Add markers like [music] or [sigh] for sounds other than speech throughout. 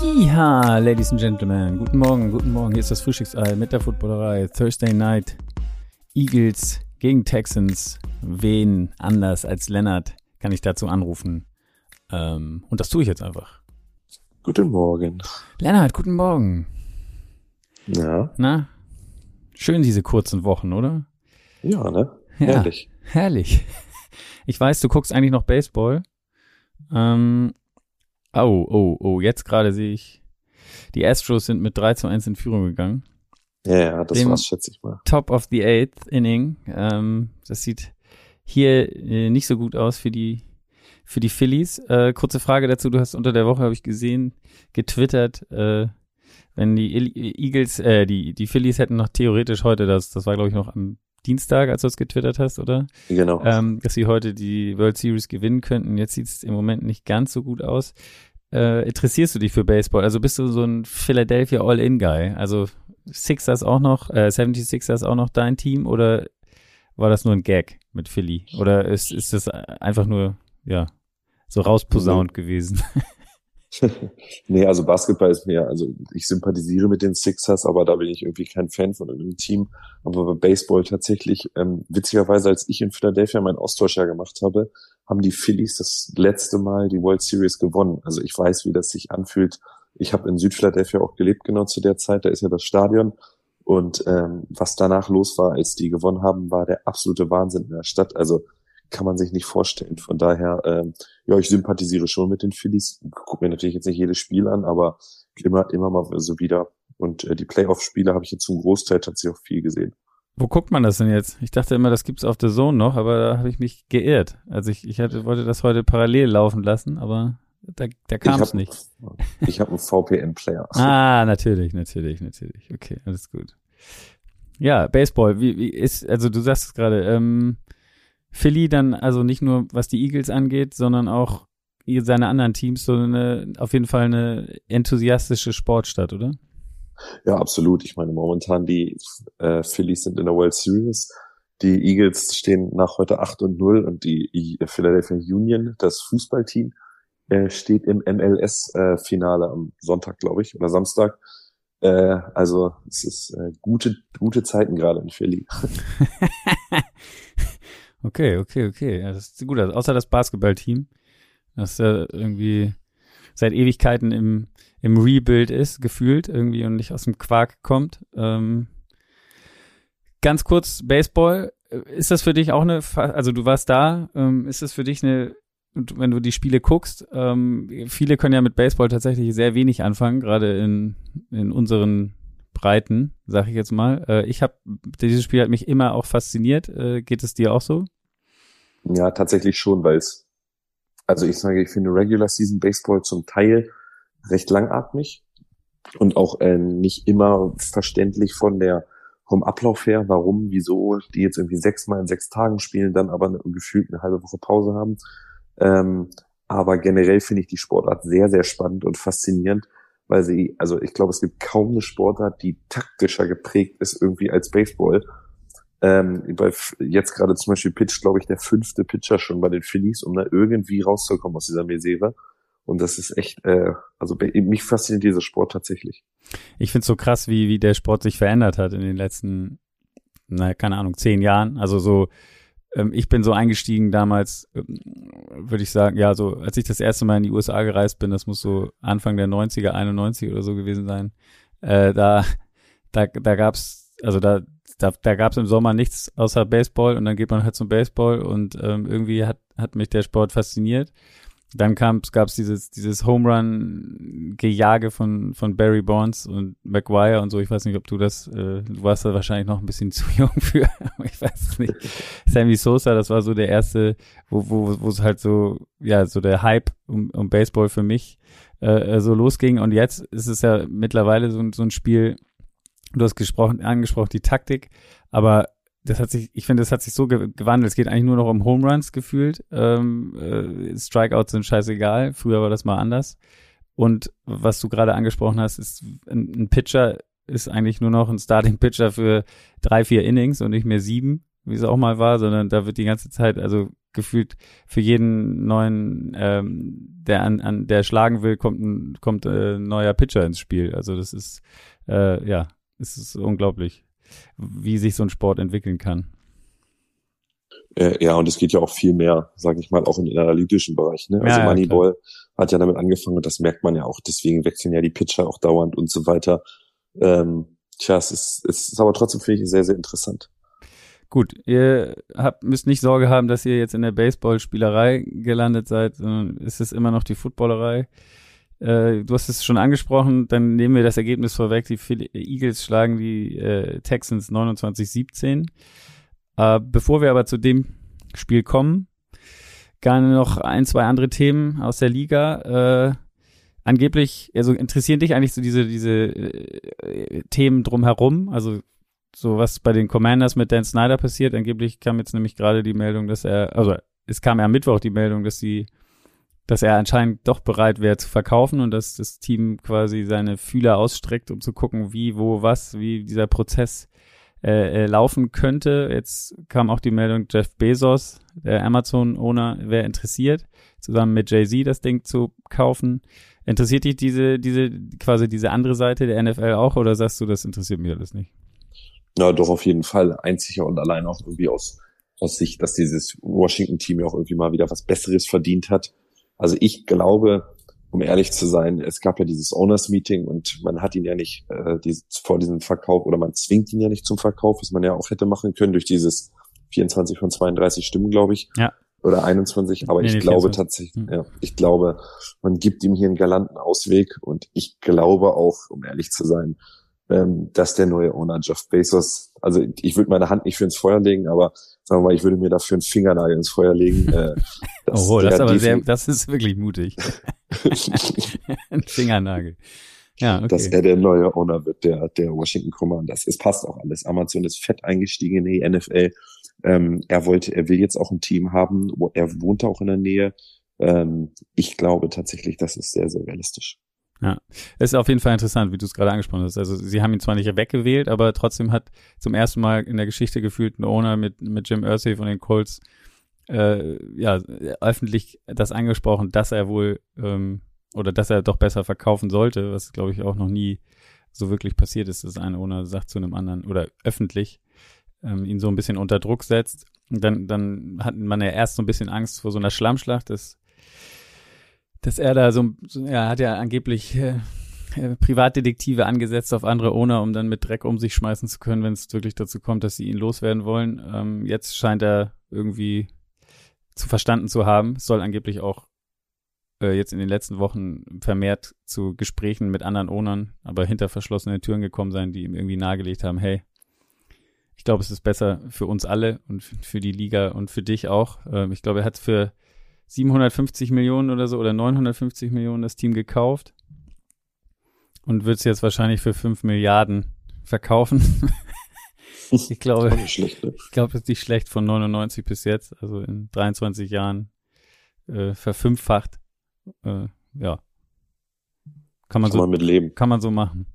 Jiha, Ladies and Gentlemen. Guten Morgen, guten Morgen. Hier ist das Frühstücksei mit der Footballerei. Thursday Night. Eagles gegen Texans. Wen anders als Lennart kann ich dazu anrufen? Ähm, und das tue ich jetzt einfach. Guten Morgen. Lennart, guten Morgen. Ja. Na? Schön diese kurzen Wochen, oder? Ja, ne? Ja, Herrlich. Herrlich. Ich weiß, du guckst eigentlich noch Baseball. Ähm, oh, oh, oh, jetzt gerade sehe ich, die Astros sind mit 3 zu 1 in Führung gegangen. Ja, ja, das Dem- war's, schätze ich mal. Top of the eighth Inning. Ähm, das sieht hier äh, nicht so gut aus für die für die Phillies. Äh, kurze Frage dazu: Du hast unter der Woche habe ich gesehen getwittert, äh, wenn die Eagles, äh, die die Phillies hätten noch theoretisch heute das, das war glaube ich noch am Dienstag, als du es getwittert hast, oder? Genau. ähm, dass sie heute die World Series gewinnen könnten. Jetzt sieht es im Moment nicht ganz so gut aus. Äh, interessierst du dich für Baseball? Also bist du so ein Philadelphia All-In-Guy? Also Sixers auch noch, äh, 76ers auch noch dein Team oder war das nur ein Gag mit Philly? Oder ist, ist das einfach nur, ja, so rausposaunt gewesen? [laughs] [laughs] nee, also Basketball ist mir, also ich sympathisiere mit den Sixers, aber da bin ich irgendwie kein Fan von einem Team. Aber bei Baseball tatsächlich, ähm, witzigerweise, als ich in Philadelphia mein Austauschjahr gemacht habe, haben die Phillies das letzte Mal die World Series gewonnen. Also ich weiß, wie das sich anfühlt. Ich habe in Südphiladelphia auch gelebt genau zu der Zeit, da ist ja das Stadion. Und ähm, was danach los war, als die gewonnen haben, war der absolute Wahnsinn in der Stadt. Also kann man sich nicht vorstellen. Von daher, ähm, ja, ich sympathisiere schon mit den Phillies. Guck mir natürlich jetzt nicht jedes Spiel an, aber immer, immer mal so wieder. Und äh, die Playoff-Spiele habe ich jetzt zum Großteil tatsächlich auch viel gesehen. Wo guckt man das denn jetzt? Ich dachte immer, das gibt's auf der Zone noch, aber da habe ich mich geirrt. Also ich, ich hatte, wollte das heute parallel laufen lassen, aber da, da kam es nicht. [laughs] Ich habe einen VPN-Player. [laughs] Ah, natürlich, natürlich, natürlich. Okay, alles gut. Ja, Baseball, wie, wie ist, also du sagst es gerade, ähm, Philly dann also nicht nur was die Eagles angeht, sondern auch seine anderen Teams, so eine, auf jeden Fall eine enthusiastische Sportstadt, oder? Ja, absolut. Ich meine, momentan die äh, Phillies sind in der World Series. Die Eagles stehen nach heute 8 und 0 und die Philadelphia Union, das Fußballteam, äh, steht im MLS-Finale am Sonntag, glaube ich, oder Samstag. Äh, also es ist äh, gute, gute Zeiten gerade in Philly. [laughs] Okay, okay, okay. Ja, das sieht gut aus. Außer das Basketballteam, das ja irgendwie seit Ewigkeiten im, im Rebuild ist, gefühlt irgendwie und nicht aus dem Quark kommt. Ähm, ganz kurz, Baseball, äh, ist das für dich auch eine, also du warst da, ähm, ist das für dich eine, wenn du die Spiele guckst, ähm, viele können ja mit Baseball tatsächlich sehr wenig anfangen, gerade in, in unseren Breiten, sag ich jetzt mal. Äh, ich habe, dieses Spiel hat mich immer auch fasziniert. Äh, geht es dir auch so? Ja, tatsächlich schon, weil es, also ich sage, ich finde Regular Season Baseball zum Teil recht langatmig und auch äh, nicht immer verständlich von der vom Ablauf her, warum, wieso die jetzt irgendwie sechsmal in sechs Tagen spielen, dann aber eine, gefühlt eine halbe Woche Pause haben. Ähm, aber generell finde ich die Sportart sehr, sehr spannend und faszinierend, weil sie, also ich glaube, es gibt kaum eine Sportart, die taktischer geprägt ist irgendwie als Baseball. Ähm, bei, jetzt gerade zum Beispiel pitcht, glaube ich, der fünfte Pitcher schon bei den Phillies, um da irgendwie rauszukommen aus dieser Misere. Und das ist echt, äh, also mich fasziniert dieser Sport tatsächlich. Ich finde es so krass, wie, wie der Sport sich verändert hat in den letzten, na, keine Ahnung, zehn Jahren. Also so, ähm, ich bin so eingestiegen damals, ähm, würde ich sagen, ja, so, als ich das erste Mal in die USA gereist bin, das muss so Anfang der 90er, 91 oder so gewesen sein, äh, da, da, da gab's, also da, da, da gab's im Sommer nichts außer Baseball und dann geht man halt zum Baseball und ähm, irgendwie hat, hat mich der Sport fasziniert. Dann kam, gab's dieses, dieses Home Run Gejage von, von Barry Bonds und McGuire und so. Ich weiß nicht, ob du das, äh, du warst da wahrscheinlich noch ein bisschen [laughs] zu jung für, ich weiß es nicht. Sammy Sosa, das war so der erste, wo, wo, wo es halt so, ja, so der Hype um, um Baseball für mich äh, so losging. Und jetzt ist es ja mittlerweile so, so ein Spiel, du hast gesprochen, angesprochen, die Taktik, aber das hat sich, ich finde, das hat sich so ge gewandelt. Es geht eigentlich nur noch um Home Runs gefühlt. Ähm, äh, Strikeouts sind scheißegal. Früher war das mal anders. Und was du gerade angesprochen hast, ist ein, ein Pitcher ist eigentlich nur noch ein Starting Pitcher für drei, vier Innings und nicht mehr sieben, wie es auch mal war, sondern da wird die ganze Zeit, also gefühlt für jeden neuen, ähm, der an, an der schlagen will, kommt ein kommt äh, ein neuer Pitcher ins Spiel. Also das ist äh, ja, es ist unglaublich, wie sich so ein Sport entwickeln kann. Äh, ja, und es geht ja auch viel mehr, sage ich mal, auch in den analytischen Bereich. Ne? Also ja, Moneyball klar. hat ja damit angefangen und das merkt man ja auch. Deswegen wechseln ja die Pitcher auch dauernd und so weiter. Ähm, tja, es ist, es ist aber trotzdem, finde ich, sehr, sehr interessant. Gut, ihr habt, müsst nicht Sorge haben, dass ihr jetzt in der Baseballspielerei gelandet seid, sondern es ist immer noch die Footballerei. Äh, du hast es schon angesprochen, dann nehmen wir das Ergebnis vorweg. Die Eagles schlagen die äh, Texans 29-17. Äh, bevor wir aber zu dem Spiel kommen, gerne noch ein, zwei andere Themen aus der Liga. Äh, angeblich, also interessieren dich eigentlich so diese, diese äh, Themen drumherum? Also so was bei den Commanders mit Dan Snyder passiert. Angeblich kam jetzt nämlich gerade die Meldung, dass er, also es kam ja am Mittwoch die Meldung, dass sie, dass er anscheinend doch bereit wäre zu verkaufen und dass das Team quasi seine Fühler ausstreckt, um zu gucken, wie, wo, was, wie dieser Prozess äh, äh, laufen könnte. Jetzt kam auch die Meldung, Jeff Bezos, der Amazon-Owner, wäre interessiert, zusammen mit Jay-Z das Ding zu kaufen. Interessiert dich diese, diese, quasi diese andere Seite der NFL auch oder sagst du, das interessiert mich alles nicht? Ja, doch auf jeden Fall. Einzig und allein auch irgendwie aus, aus Sicht, dass dieses Washington-Team ja auch irgendwie mal wieder was Besseres verdient hat. Also ich glaube, um ehrlich zu sein, es gab ja dieses Owners-Meeting und man hat ihn ja nicht äh, dieses, vor diesem Verkauf oder man zwingt ihn ja nicht zum Verkauf, was man ja auch hätte machen können durch dieses 24 von 32 Stimmen, glaube ich. Ja. Oder 21, aber nee, ich glaube 24. tatsächlich, hm. ja, ich glaube, man gibt ihm hier einen galanten Ausweg und ich glaube auch, um ehrlich zu sein, ähm, dass der neue Owner Jeff Bezos, also ich würde meine Hand nicht für ins Feuer legen, aber sagen wir mal, ich würde mir dafür einen Fingernagel ins Feuer legen. Äh, [laughs] oh, das ist aber sehr, das ist wirklich mutig. [laughs] Ein Fingernagel. Ja, okay. Dass er der neue Owner wird, der, der Washington Commanders. Es passt auch alles. Amazon ist fett eingestiegen in die NFL. Ähm, er wollte, er will jetzt auch ein Team haben. Er wohnt auch in der Nähe. Ähm, ich glaube tatsächlich, das ist sehr, sehr realistisch. Ja, ist auf jeden Fall interessant, wie du es gerade angesprochen hast. Also sie haben ihn zwar nicht weggewählt, aber trotzdem hat zum ersten Mal in der Geschichte gefühlt ein Owner mit, mit Jim Irsay von den Colts äh, ja öffentlich das angesprochen, dass er wohl ähm, oder dass er doch besser verkaufen sollte, was glaube ich auch noch nie so wirklich passiert ist, dass ein Owner sagt zu einem anderen oder öffentlich ähm, ihn so ein bisschen unter Druck setzt. Und dann, dann hat man ja erst so ein bisschen Angst vor so einer Schlammschlacht, dass dass er da so, so er hat ja angeblich äh, äh, Privatdetektive angesetzt auf andere Owner, um dann mit Dreck um sich schmeißen zu können, wenn es wirklich dazu kommt, dass sie ihn loswerden wollen. Ähm, jetzt scheint er irgendwie zu verstanden zu haben. Es soll angeblich auch äh, jetzt in den letzten Wochen vermehrt zu Gesprächen mit anderen Ownern, aber hinter verschlossenen Türen gekommen sein, die ihm irgendwie nahegelegt haben, hey, ich glaube, es ist besser für uns alle und für die Liga und für dich auch. Ähm, ich glaube, er hat für 750 Millionen oder so oder 950 Millionen das Team gekauft und wird es jetzt wahrscheinlich für 5 Milliarden verkaufen. [laughs] ich glaube, schlecht, ne? ich glaube, es ist nicht schlecht von 99 bis jetzt, also in 23 Jahren äh, verfünffacht. Äh, ja. Kann man kann so man mit leben. Kann man so machen.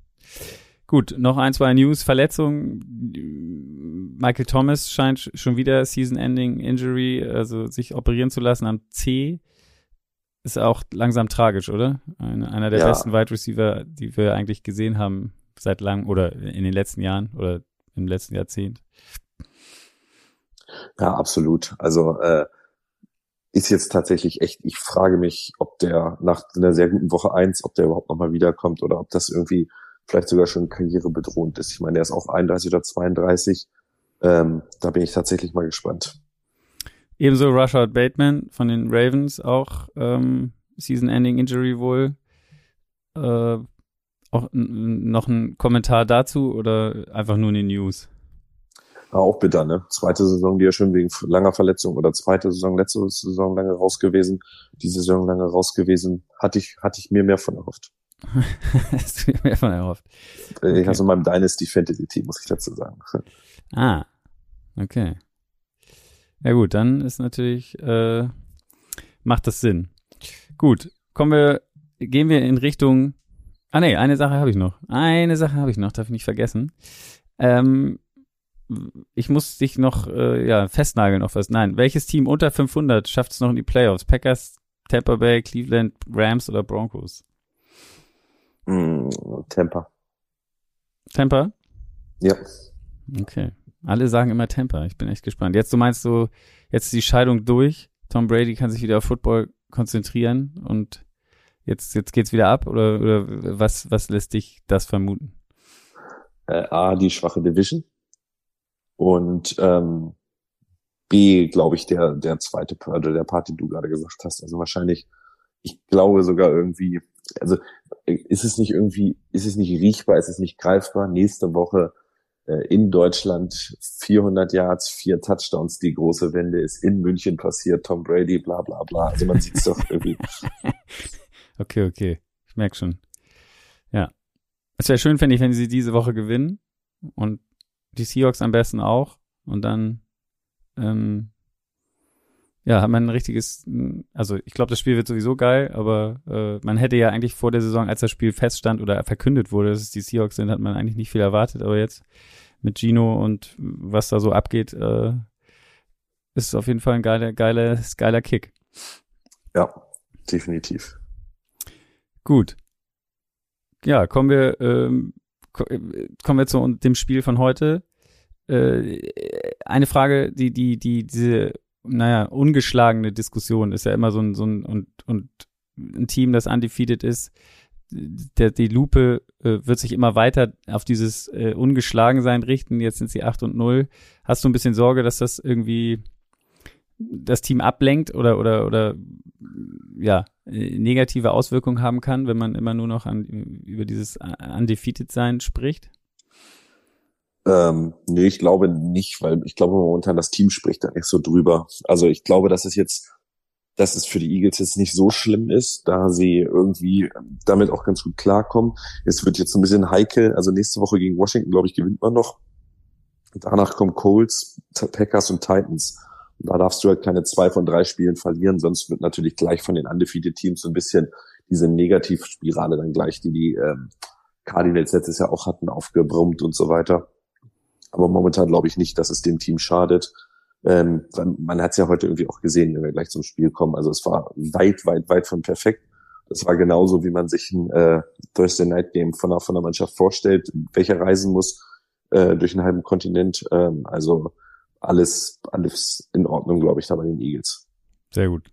Gut, noch ein, zwei News. Verletzung. Michael Thomas scheint schon wieder Season-Ending Injury, also sich operieren zu lassen am C. Ist auch langsam tragisch, oder? Eine, einer der ja. besten Wide Receiver, die wir eigentlich gesehen haben seit langem oder in den letzten Jahren oder im letzten Jahrzehnt. Ja, absolut. Also äh, ist jetzt tatsächlich echt, ich frage mich, ob der nach einer sehr guten Woche eins, ob der überhaupt nochmal wiederkommt oder ob das irgendwie vielleicht sogar schon karrierebedrohend ist. Ich meine, er ist auch 31 oder 32. Ähm, da bin ich tatsächlich mal gespannt. Ebenso Rashad Bateman von den Ravens, auch ähm, Season-Ending Injury wohl. Äh, auch noch ein Kommentar dazu oder einfach nur in den News? Ja, auch bitter, ne? Zweite Saison, die ja schon wegen langer Verletzung oder zweite Saison, letzte Saison lange raus gewesen, diese Saison lange raus gewesen, hatte ich, hatte ich mir mehr von erhofft. [laughs] Hast du mir von erhofft? Okay. Ich also in meinem Dynasty Fantasy Team, muss ich dazu sagen. [laughs] Ah, okay. Ja gut, dann ist natürlich, äh, macht das Sinn. Gut, kommen wir, gehen wir in Richtung Ah nee, eine Sache habe ich noch. Eine Sache habe ich noch, darf ich nicht vergessen. Ähm, ich muss dich noch äh, ja, festnageln auf was. Nein, welches Team unter 500 schafft es noch in die Playoffs? Packers, Tampa Bay, Cleveland, Rams oder Broncos? Mm, Tampa. Tampa? Ja. Okay. Alle sagen immer Tampa. Ich bin echt gespannt. Jetzt, du meinst so, jetzt ist die Scheidung durch. Tom Brady kann sich wieder auf Football konzentrieren und jetzt, jetzt geht's wieder ab oder, oder was, was lässt dich das vermuten? Äh, A, die schwache Division und ähm, B, glaube ich, der, der zweite Part, der Part, den du gerade gesagt hast. Also wahrscheinlich, ich glaube sogar irgendwie, also ist es nicht irgendwie, ist es nicht riechbar, ist es nicht greifbar? Nächste Woche äh, in Deutschland 400 Yards, vier Touchdowns, die große Wende ist in München passiert, Tom Brady, bla bla bla. Also man sieht es doch irgendwie. [laughs] okay, okay, ich merke schon. Ja, es wäre schön, finde ich, wenn sie diese Woche gewinnen und die Seahawks am besten auch und dann ähm, ja, hat man ein richtiges, also ich glaube, das Spiel wird sowieso geil, aber äh, man hätte ja eigentlich vor der Saison, als das Spiel feststand oder verkündet wurde, dass es die Seahawks sind, hat man eigentlich nicht viel erwartet, aber jetzt mit Gino und was da so abgeht, äh, ist es auf jeden Fall ein geiler, geiler, geiler Kick. Ja, definitiv. Gut. Ja, kommen wir, ähm, kommen wir zu dem Spiel von heute. Äh, eine Frage, die, die, die, diese naja, ungeschlagene Diskussion ist ja immer so ein, so ein, und, und ein Team, das undefeated ist, der, die Lupe äh, wird sich immer weiter auf dieses äh, Ungeschlagensein richten. Jetzt sind sie 8 und 0. Hast du ein bisschen Sorge, dass das irgendwie das Team ablenkt oder, oder, oder, ja, negative Auswirkungen haben kann, wenn man immer nur noch an, über dieses Undefeated sein spricht? Ähm, nee, ich glaube nicht, weil ich glaube momentan das Team spricht da nicht so drüber. Also ich glaube, dass es jetzt, dass es für die Eagles jetzt nicht so schlimm ist, da sie irgendwie damit auch ganz gut klarkommen. Es wird jetzt ein bisschen heikel. Also nächste Woche gegen Washington, glaube ich, gewinnt man noch. Danach kommen Colts, Packers und Titans. Und da darfst du halt keine zwei von drei Spielen verlieren, sonst wird natürlich gleich von den undefeated Teams so ein bisschen diese Negativspirale dann gleich, die die ähm, Cardinals letztes Jahr auch hatten, aufgebrummt und so weiter. Aber momentan glaube ich nicht, dass es dem Team schadet. Ähm, man hat es ja heute irgendwie auch gesehen, wenn wir gleich zum Spiel kommen. Also es war weit, weit, weit von perfekt. Das war genauso, wie man sich ein äh, Thursday Night Game von einer, von einer Mannschaft vorstellt, welcher reisen muss äh, durch einen halben Kontinent. Ähm, also alles, alles in Ordnung, glaube ich, da bei den Eagles. Sehr gut.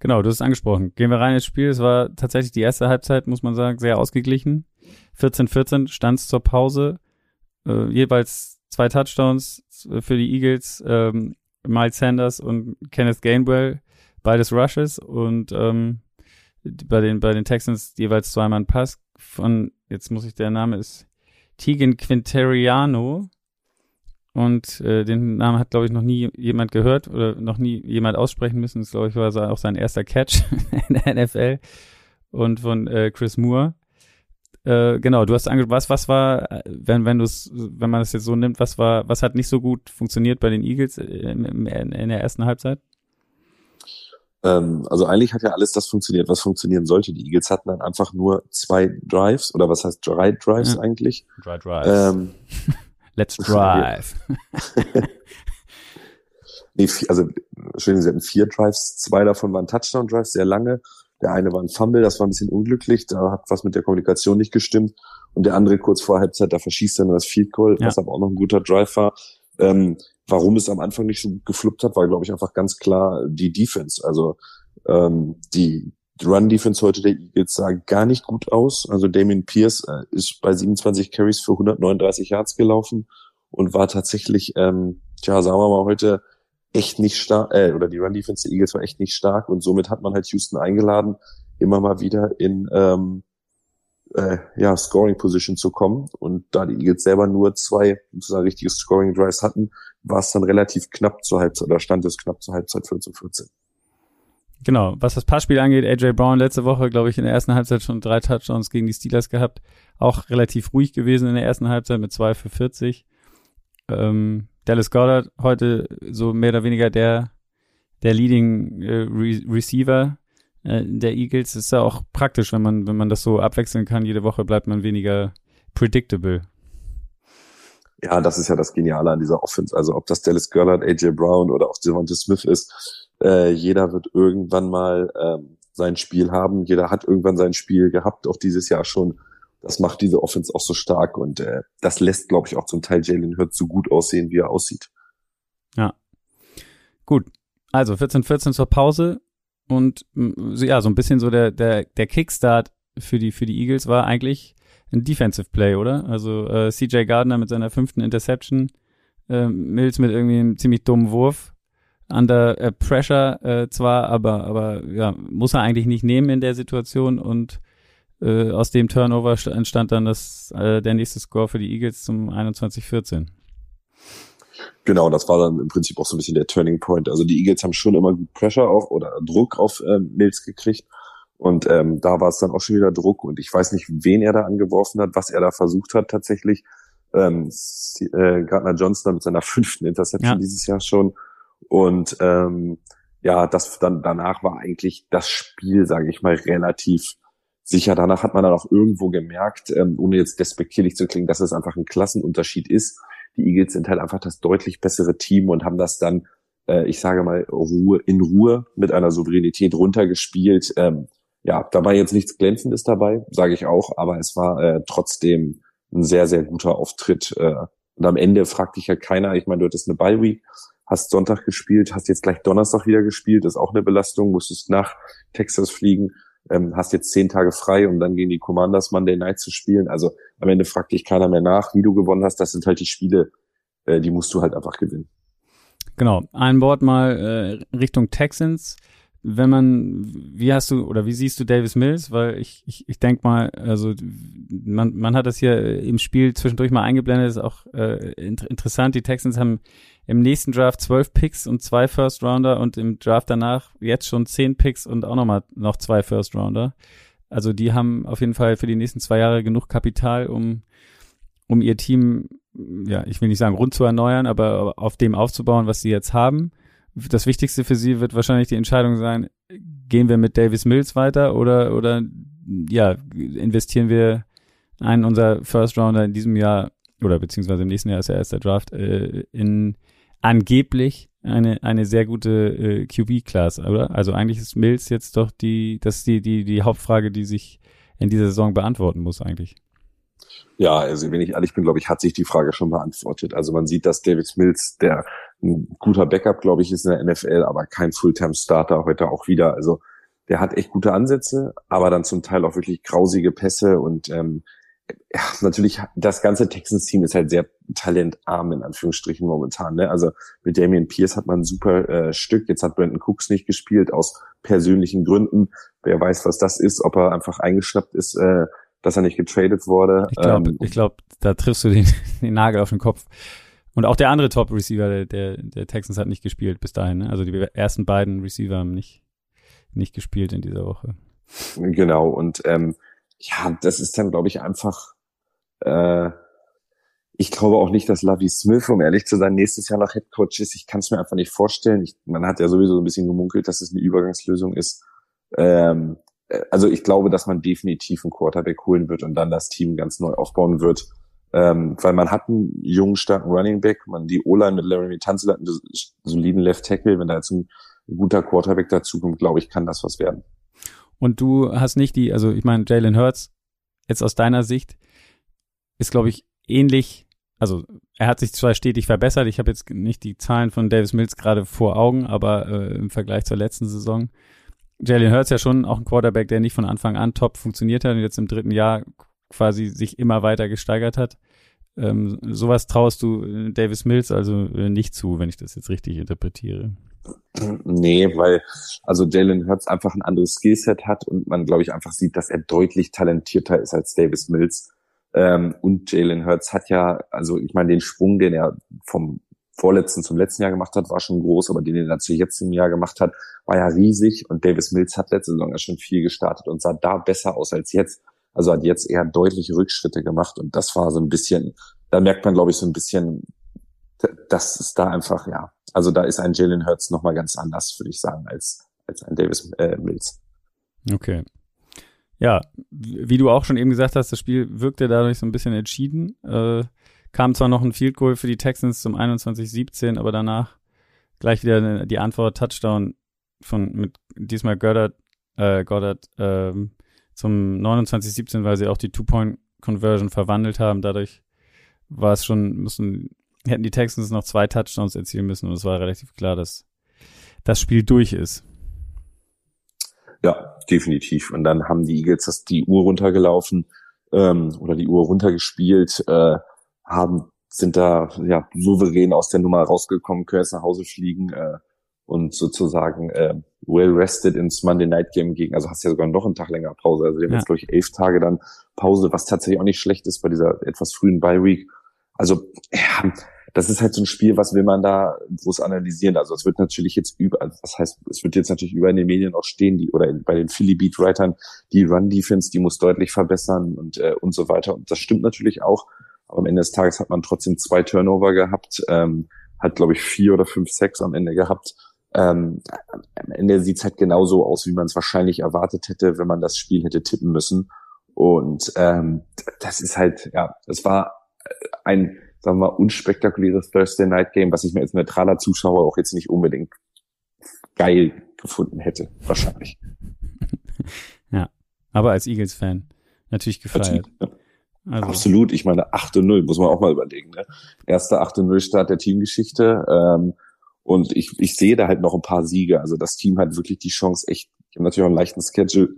Genau, du hast es angesprochen. Gehen wir rein ins Spiel. Es war tatsächlich die erste Halbzeit, muss man sagen, sehr ausgeglichen. 14-14 stand es zur Pause. Äh, jeweils zwei Touchdowns für die Eagles, ähm, Miles Sanders und Kenneth Gainwell, beides Rushes und ähm, bei den bei den Texans jeweils zweimal ein Pass von jetzt muss ich der Name ist Tegan Quinteriano und äh, den Namen hat glaube ich noch nie jemand gehört oder noch nie jemand aussprechen müssen. Das glaube ich war auch sein erster Catch [laughs] in der NFL und von äh, Chris Moore äh, genau, du hast angesprochen, was, was war, wenn, wenn du es, wenn man das jetzt so nimmt, was war, was hat nicht so gut funktioniert bei den Eagles in, in, in der ersten Halbzeit? Ähm, also eigentlich hat ja alles das funktioniert, was funktionieren sollte. Die Eagles hatten dann einfach nur zwei Drives, oder was heißt drei Drives ja. eigentlich? Drei Drives. Ähm, [laughs] Let's drive. [laughs] nee, also schön, sie hatten vier Drives, zwei davon waren Touchdown-Drives, sehr lange. Der eine war ein Fumble, das war ein bisschen unglücklich, da hat was mit der Kommunikation nicht gestimmt. Und der andere kurz vor Halbzeit, da verschießt er nur das Field Goal, ja. was aber auch noch ein guter Drive war. Ähm, warum es am Anfang nicht so gut gefluppt hat, war, glaube ich, einfach ganz klar die Defense. Also ähm, die Run-Defense heute der Eagles sah gar nicht gut aus. Also Damien Pierce äh, ist bei 27 Carries für 139 Yards gelaufen und war tatsächlich, ähm, tja, sagen wir mal, heute echt nicht stark, äh, oder die Run Defense der Eagles war echt nicht stark und somit hat man halt Houston eingeladen, immer mal wieder in ähm, äh, ja, Scoring Position zu kommen. Und da die Eagles selber nur zwei sozusagen richtige Scoring Drives hatten, war es dann relativ knapp zur Halbzeit oder stand es knapp zur Halbzeit 14 14. Genau, was das Passspiel angeht, AJ Brown letzte Woche, glaube ich, in der ersten Halbzeit schon drei Touchdowns gegen die Steelers gehabt. Auch relativ ruhig gewesen in der ersten Halbzeit mit zwei für 40. Ähm, Dallas Goddard heute so mehr oder weniger der, der Leading äh, Re Receiver äh, der Eagles ist ja auch praktisch, wenn man, wenn man das so abwechseln kann. Jede Woche bleibt man weniger predictable. Ja, das ist ja das Geniale an dieser Offense. Also ob das Dallas Goddard, AJ Brown oder auch Devonta Smith ist, äh, jeder wird irgendwann mal ähm, sein Spiel haben. Jeder hat irgendwann sein Spiel gehabt, auch dieses Jahr schon. Das macht diese Offense auch so stark und äh, das lässt, glaube ich, auch zum Teil Jalen Hurts so gut aussehen, wie er aussieht. Ja. Gut. Also 14-14 zur Pause und ja, so ein bisschen so der, der, der Kickstart für die, für die Eagles war eigentlich ein Defensive Play, oder? Also äh, CJ Gardner mit seiner fünften Interception, äh, Mills mit irgendwie einem ziemlich dummen Wurf, under äh, pressure äh, zwar, aber, aber ja, muss er eigentlich nicht nehmen in der Situation und äh, aus dem Turnover entstand dann das, äh, der nächste Score für die Eagles zum 21-14. Genau, das war dann im Prinzip auch so ein bisschen der Turning Point. Also die Eagles haben schon immer gut Pressure auf oder Druck auf ähm, Mills gekriegt. Und ähm, da war es dann auch schon wieder Druck. Und ich weiß nicht, wen er da angeworfen hat, was er da versucht hat tatsächlich. Ähm, äh, Gardner Johnson mit seiner [laughs] fünften Interception ja. dieses Jahr schon. Und ähm, ja, das dann danach war eigentlich das Spiel, sage ich mal, relativ sicher. Danach hat man dann auch irgendwo gemerkt, ähm, ohne jetzt despektierlich zu klingen, dass es einfach ein Klassenunterschied ist. Die Eagles sind halt einfach das deutlich bessere Team und haben das dann, äh, ich sage mal, Ruhe in Ruhe mit einer Souveränität runtergespielt. Ähm, ja, da war jetzt nichts Glänzendes dabei, sage ich auch, aber es war äh, trotzdem ein sehr, sehr guter Auftritt. Äh, und am Ende fragt dich ja keiner, ich meine, du hattest eine Bye-Week, hast Sonntag gespielt, hast jetzt gleich Donnerstag wieder gespielt, ist auch eine Belastung, musstest nach Texas fliegen, ähm, hast jetzt zehn Tage frei, um dann gegen die Commanders Monday Night zu spielen. Also am Ende fragt dich keiner mehr nach, wie du gewonnen hast. Das sind halt die Spiele, äh, die musst du halt einfach gewinnen. Genau. Ein Wort mal äh, Richtung Texans wenn man, wie hast du oder wie siehst du Davis Mills? Weil ich, ich, ich denke mal, also man, man hat das hier im Spiel zwischendurch mal eingeblendet, ist auch äh, interessant. Die Texans haben im nächsten Draft zwölf Picks und zwei First Rounder und im Draft danach jetzt schon zehn Picks und auch nochmal noch zwei First Rounder. Also die haben auf jeden Fall für die nächsten zwei Jahre genug Kapital, um, um ihr Team, ja, ich will nicht sagen rund zu erneuern, aber auf dem aufzubauen, was sie jetzt haben das Wichtigste für sie wird wahrscheinlich die Entscheidung sein, gehen wir mit Davis Mills weiter oder, oder ja, investieren wir einen unserer First Rounder in diesem Jahr oder beziehungsweise im nächsten Jahr ist ja erst der Draft äh, in angeblich eine eine sehr gute äh, QB-Class, oder? Also eigentlich ist Mills jetzt doch die, das ist die die die Hauptfrage, die sich in dieser Saison beantworten muss eigentlich. Ja, also wenn ich ehrlich bin, glaube ich, hat sich die Frage schon beantwortet. Also man sieht, dass David Mills, der ein guter Backup, glaube ich, ist in der NFL, aber kein Fulltime-Starter heute auch wieder. Also der hat echt gute Ansätze, aber dann zum Teil auch wirklich grausige Pässe und ähm, ja, natürlich, das ganze Texans-Team ist halt sehr talentarm in Anführungsstrichen momentan. Ne? Also mit Damian Pierce hat man ein super äh, Stück. Jetzt hat Brandon Cooks nicht gespielt aus persönlichen Gründen. Wer weiß, was das ist, ob er einfach eingeschnappt ist, äh, dass er nicht getradet wurde. Ich glaube, ähm, ich glaub, da triffst du den, [laughs] den Nagel auf den Kopf. Und auch der andere Top-Receiver der, der, der Texans hat nicht gespielt bis dahin. Ne? Also die ersten beiden Receiver haben nicht, nicht gespielt in dieser Woche. Genau, und ähm, ja, das ist dann, glaube ich, einfach, äh, ich glaube auch nicht, dass Lavi Smith, um ehrlich zu sein, nächstes Jahr noch Head Coach ist. Ich kann es mir einfach nicht vorstellen. Ich, man hat ja sowieso ein bisschen gemunkelt, dass es eine Übergangslösung ist. Ähm, äh, also ich glaube, dass man definitiv einen Quarterback holen wird und dann das Team ganz neu aufbauen wird. Ähm, weil man hat einen jungen, starken Running Back, man die O-Line mit Larry Tunzel hat einen soliden Left Tackle. Wenn da jetzt ein guter Quarterback dazukommt, glaube ich, kann das was werden. Und du hast nicht die, also ich meine, Jalen Hurts, jetzt aus deiner Sicht, ist, glaube ich, ähnlich, also er hat sich zwar stetig verbessert, ich habe jetzt nicht die Zahlen von Davis Mills gerade vor Augen, aber äh, im Vergleich zur letzten Saison Jalen Hurts ja schon auch ein Quarterback, der nicht von Anfang an top funktioniert hat und jetzt im dritten Jahr quasi sich immer weiter gesteigert hat. Ähm, sowas traust du äh, Davis Mills also äh, nicht zu, wenn ich das jetzt richtig interpretiere. Nee, weil also Jalen Hurts einfach ein anderes Skillset hat und man, glaube ich, einfach sieht, dass er deutlich talentierter ist als Davis Mills. Ähm, und Jalen Hurts hat ja, also ich meine, den Sprung, den er vom vorletzten zum letzten Jahr gemacht hat, war schon groß, aber den er dazu jetzt im Jahr gemacht hat, war ja riesig. Und Davis Mills hat letzte Saison ja schon viel gestartet und sah da besser aus als jetzt. Also hat jetzt eher deutliche Rückschritte gemacht und das war so ein bisschen, da merkt man, glaube ich, so ein bisschen, dass es da einfach, ja, also da ist ein Jalen Hurts nochmal ganz anders, würde ich sagen, als, als ein Davis äh, Mills. Okay. Ja, wie du auch schon eben gesagt hast, das Spiel wirkte dadurch so ein bisschen entschieden. Äh, kam zwar noch ein Field Goal für die Texans zum 21-17, aber danach gleich wieder die Antwort Touchdown von mit diesmal Goddard, äh, Goddard ähm, zum 29-17, weil sie auch die Two-Point-Conversion verwandelt haben. Dadurch war es schon, müssen, hätten die Texans noch zwei Touchdowns erzielen müssen und es war relativ klar, dass das Spiel durch ist. Ja, definitiv. Und dann haben die Eagles das die Uhr runtergelaufen ähm, oder die Uhr runtergespielt, äh, haben sind da ja souverän aus der Nummer rausgekommen, können jetzt nach Hause fliegen äh, und sozusagen äh, well rested ins Monday Night Game gegen. Also hast ja sogar noch einen Tag länger Pause. Also wir haben ja. jetzt glaube ich elf Tage dann Pause, was tatsächlich auch nicht schlecht ist bei dieser etwas frühen Bye Week. Also ja, das ist halt so ein Spiel, was will man da groß analysieren? Also es wird natürlich jetzt über, also das heißt, es wird jetzt natürlich über in den Medien auch stehen, die oder bei den Philly Beat Writern, die Run Defense, die muss deutlich verbessern und äh, und so weiter. Und das stimmt natürlich auch. Aber am Ende des Tages hat man trotzdem zwei Turnover gehabt, ähm, hat glaube ich vier oder fünf Sex am Ende gehabt. Ähm, am Ende sieht's halt genauso aus, wie man es wahrscheinlich erwartet hätte, wenn man das Spiel hätte tippen müssen. Und ähm, das ist halt, ja, das war ein sagen wir mal, unspektakuläres Thursday Night Game, was ich mir als neutraler Zuschauer auch jetzt nicht unbedingt geil gefunden hätte, wahrscheinlich. [laughs] ja, aber als Eagles-Fan natürlich gefeiert. Also. Absolut, ich meine 8 und 0, muss man auch mal überlegen. Ne? Erster 8 und 0 Start der Teamgeschichte. Ähm, und ich, ich sehe da halt noch ein paar Siege. Also das Team hat wirklich die Chance, echt, ich habe natürlich auch einen leichten Schedule,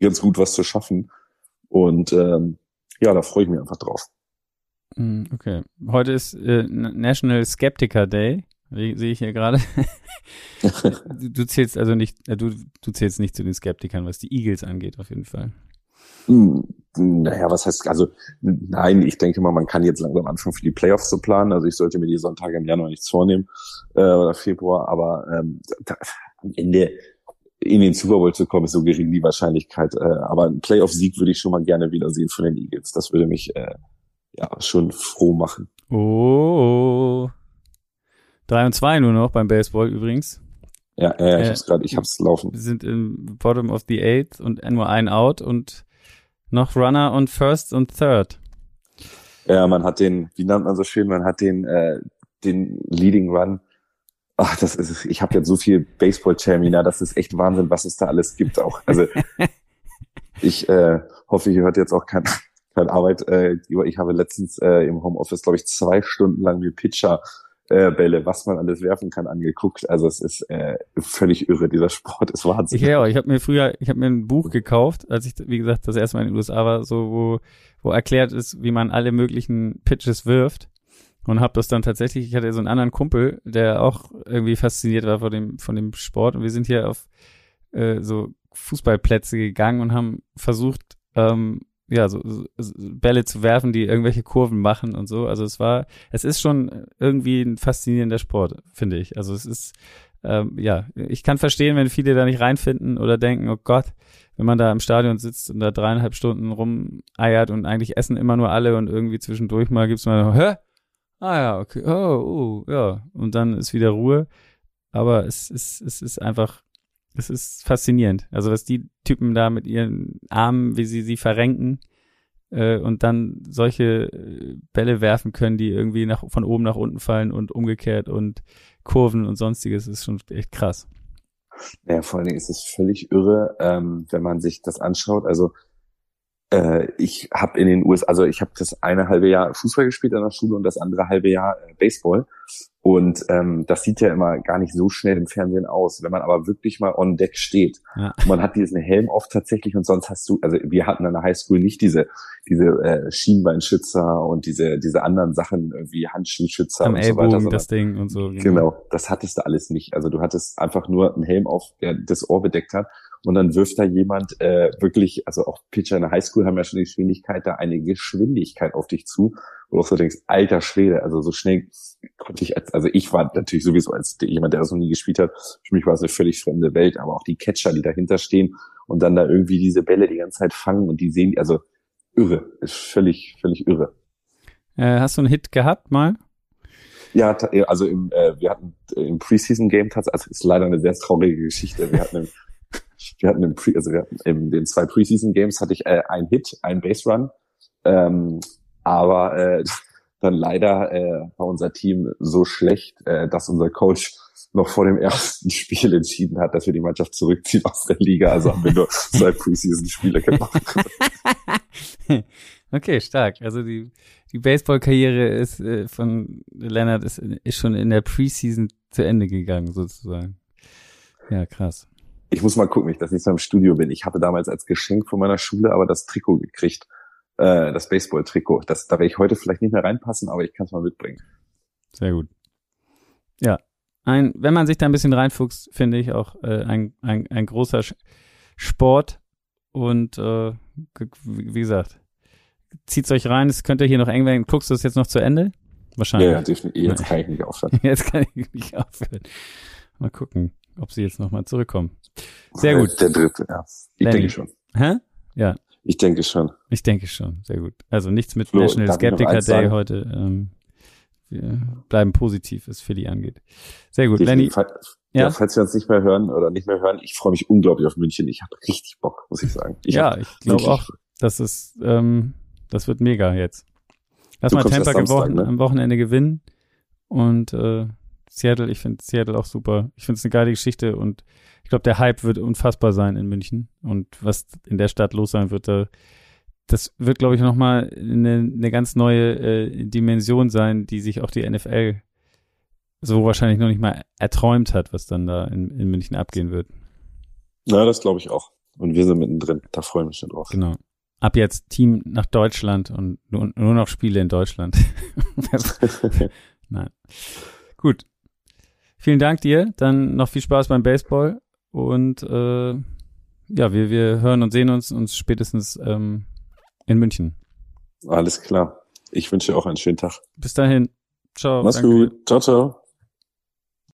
ganz gut was zu schaffen. Und ähm, ja, da freue ich mich einfach drauf. Hm, okay. Heute ist äh, National Skeptiker Day. Sehe ich hier gerade. [laughs] du, du, zählst also nicht, äh, du, du zählst nicht zu den Skeptikern, was die Eagles angeht, auf jeden Fall. Hm, naja, was heißt, also nein, ich denke mal, man kann jetzt langsam anfangen für die Playoffs zu planen. Also ich sollte mir die Sonntage im Januar nichts vornehmen äh, oder Februar, aber ähm, da, am Ende in den Super Bowl zu kommen, ist so gering die Wahrscheinlichkeit. Äh, aber ein Playoff-Sieg würde ich schon mal gerne wiedersehen von den Eagles. Das würde mich äh, ja schon froh machen. Oh. 3 und 2 nur noch beim Baseball übrigens. Ja, ja, ich äh, hab's gerade, ich hab's laufen. Wir sind im Bottom of the Eighth und nur ein Out und noch Runner und First und Third. Ja, man hat den, wie nennt man so schön, man hat den, äh, den Leading Run. Ach, das ist, ich habe jetzt so viel Baseball-Termina, das ist echt Wahnsinn, was es da alles gibt auch. Also [laughs] ich äh, hoffe, ihr hört jetzt auch kein, keine Arbeit. Äh, ich habe letztens äh, im Homeoffice, glaube ich, zwei Stunden lang die Pitcher äh, Bälle, was man alles werfen kann, angeguckt. Also es ist äh, völlig irre. Dieser Sport ist wahnsinnig. Ich, ja, ich habe mir früher, ich habe mir ein Buch gekauft, als ich, wie gesagt, das erste Mal in den USA war, so wo, wo erklärt ist, wie man alle möglichen Pitches wirft. Und habe das dann tatsächlich, ich hatte so einen anderen Kumpel, der auch irgendwie fasziniert war von dem, von dem Sport. Und wir sind hier auf äh, so Fußballplätze gegangen und haben versucht, ähm, ja, so, so Bälle zu werfen, die irgendwelche Kurven machen und so. Also es war, es ist schon irgendwie ein faszinierender Sport, finde ich. Also es ist, ähm, ja, ich kann verstehen, wenn viele da nicht reinfinden oder denken, oh Gott, wenn man da im Stadion sitzt und da dreieinhalb Stunden rumeiert und eigentlich essen immer nur alle und irgendwie zwischendurch mal gibt's mal, hä? Ah ja, okay, oh, oh, ja. Und dann ist wieder Ruhe. Aber es ist, es ist einfach das ist faszinierend. Also, was die Typen da mit ihren Armen, wie sie sie verrenken äh, und dann solche äh, Bälle werfen können, die irgendwie nach, von oben nach unten fallen und umgekehrt und Kurven und sonstiges, ist schon echt krass. Ja, vor allen Dingen ist es völlig irre, ähm, wenn man sich das anschaut. Also äh, ich habe in den USA, also ich habe das eine halbe Jahr Fußball gespielt an der Schule und das andere halbe Jahr äh, Baseball. Und ähm, das sieht ja immer gar nicht so schnell im Fernsehen aus. Wenn man aber wirklich mal on deck steht, ja. man hat diesen Helm oft tatsächlich und sonst hast du, also wir hatten an der Highschool nicht diese diese äh, Schienbeinschützer und diese diese anderen Sachen wie Handschuhschützer Am und Ellbogen, so weiter. das Ding und so. Genau. genau, das hattest du alles nicht. Also du hattest einfach nur einen Helm auf, der das Ohr bedeckt hat und dann wirft da jemand äh, wirklich, also auch Pitcher in der Highschool haben ja schon die Geschwindigkeit, da eine Geschwindigkeit auf dich zu, wo du auch so denkst, alter Schwede, also so schnell konnte ich, als, also ich war natürlich sowieso als jemand, der das noch nie gespielt hat, für mich war es eine völlig fremde Welt, aber auch die Catcher, die dahinter stehen und dann da irgendwie diese Bälle die ganze Zeit fangen und die sehen, also irre, ist völlig, völlig irre. Äh, hast du einen Hit gehabt mal? Ja, also im, äh, wir hatten im Preseason Game tatsächlich, also ist leider eine sehr traurige Geschichte. Wir hatten im wir hatten im Pre, also wir hatten in den zwei Preseason Games hatte ich äh, ein Hit, ein Base Run, ähm, aber äh, [laughs] dann leider äh, war unser Team so schlecht, äh, dass unser Coach noch vor dem ersten [laughs] Spiel entschieden hat, dass wir die Mannschaft zurückziehen aus der Liga. Also haben wir nur [laughs] zwei Preseason-Spiele gemacht. okay, stark. Also die, die Baseball-Karriere ist äh, von Leonard ist, ist schon in der Preseason zu Ende gegangen, sozusagen. Ja, krass. Ich muss mal gucken, ich, dass ich so im Studio bin. Ich hatte damals als Geschenk von meiner Schule aber das Trikot gekriegt, äh, das Baseball-Trikot. Das, da werde ich heute vielleicht nicht mehr reinpassen, aber ich kann es mal mitbringen. Sehr gut. Ja, ein, wenn man sich da ein bisschen reinfuchst, finde ich auch äh, ein, ein, ein großer Sport. Und äh, wie gesagt, zieht's euch rein, es könnte hier noch eng werden. Guckst du das jetzt noch zu Ende? Wahrscheinlich. Ja, definitiv. Jetzt kann ich nicht aufhören. [laughs] Jetzt kann ich nicht aufhören. Mal gucken, ob sie jetzt nochmal zurückkommen. Sehr gut. Der dritte, ja. Ich Lenny. denke schon. Hä? Ja. Ich denke schon. Ich denke schon. Sehr gut. Also nichts mit Flo, National Skeptiker Day heute. Ähm, wir bleiben positiv, was Philly angeht. Sehr gut, Lenny. Ja? ja, falls wir uns nicht mehr hören oder nicht mehr hören, ich freue mich unglaublich auf München. Ich habe richtig Bock, muss ich sagen. Ich ja, ich glaube auch, das ist, ähm, das wird mega jetzt. Lass du mal Tampa Samstag, ne? am Wochenende gewinnen und äh, Seattle, ich finde Seattle auch super. Ich finde es eine geile Geschichte und ich glaube, der Hype wird unfassbar sein in München und was in der Stadt los sein wird, da das wird, glaube ich, nochmal eine, eine ganz neue äh, Dimension sein, die sich auch die NFL so wahrscheinlich noch nicht mal erträumt hat, was dann da in, in München abgehen wird. Ja, das glaube ich auch. Und wir sind mittendrin. Da freuen wir uns schon drauf. Genau. Ab jetzt Team nach Deutschland und nur, nur noch Spiele in Deutschland. [laughs] [laughs] Nein. Gut. Vielen Dank dir. Dann noch viel Spaß beim Baseball. Und äh, ja, wir, wir hören und sehen uns uns spätestens ähm, in München. Alles klar. Ich wünsche dir auch einen schönen Tag. Bis dahin. Ciao. Mach's gut. Ciao, ciao.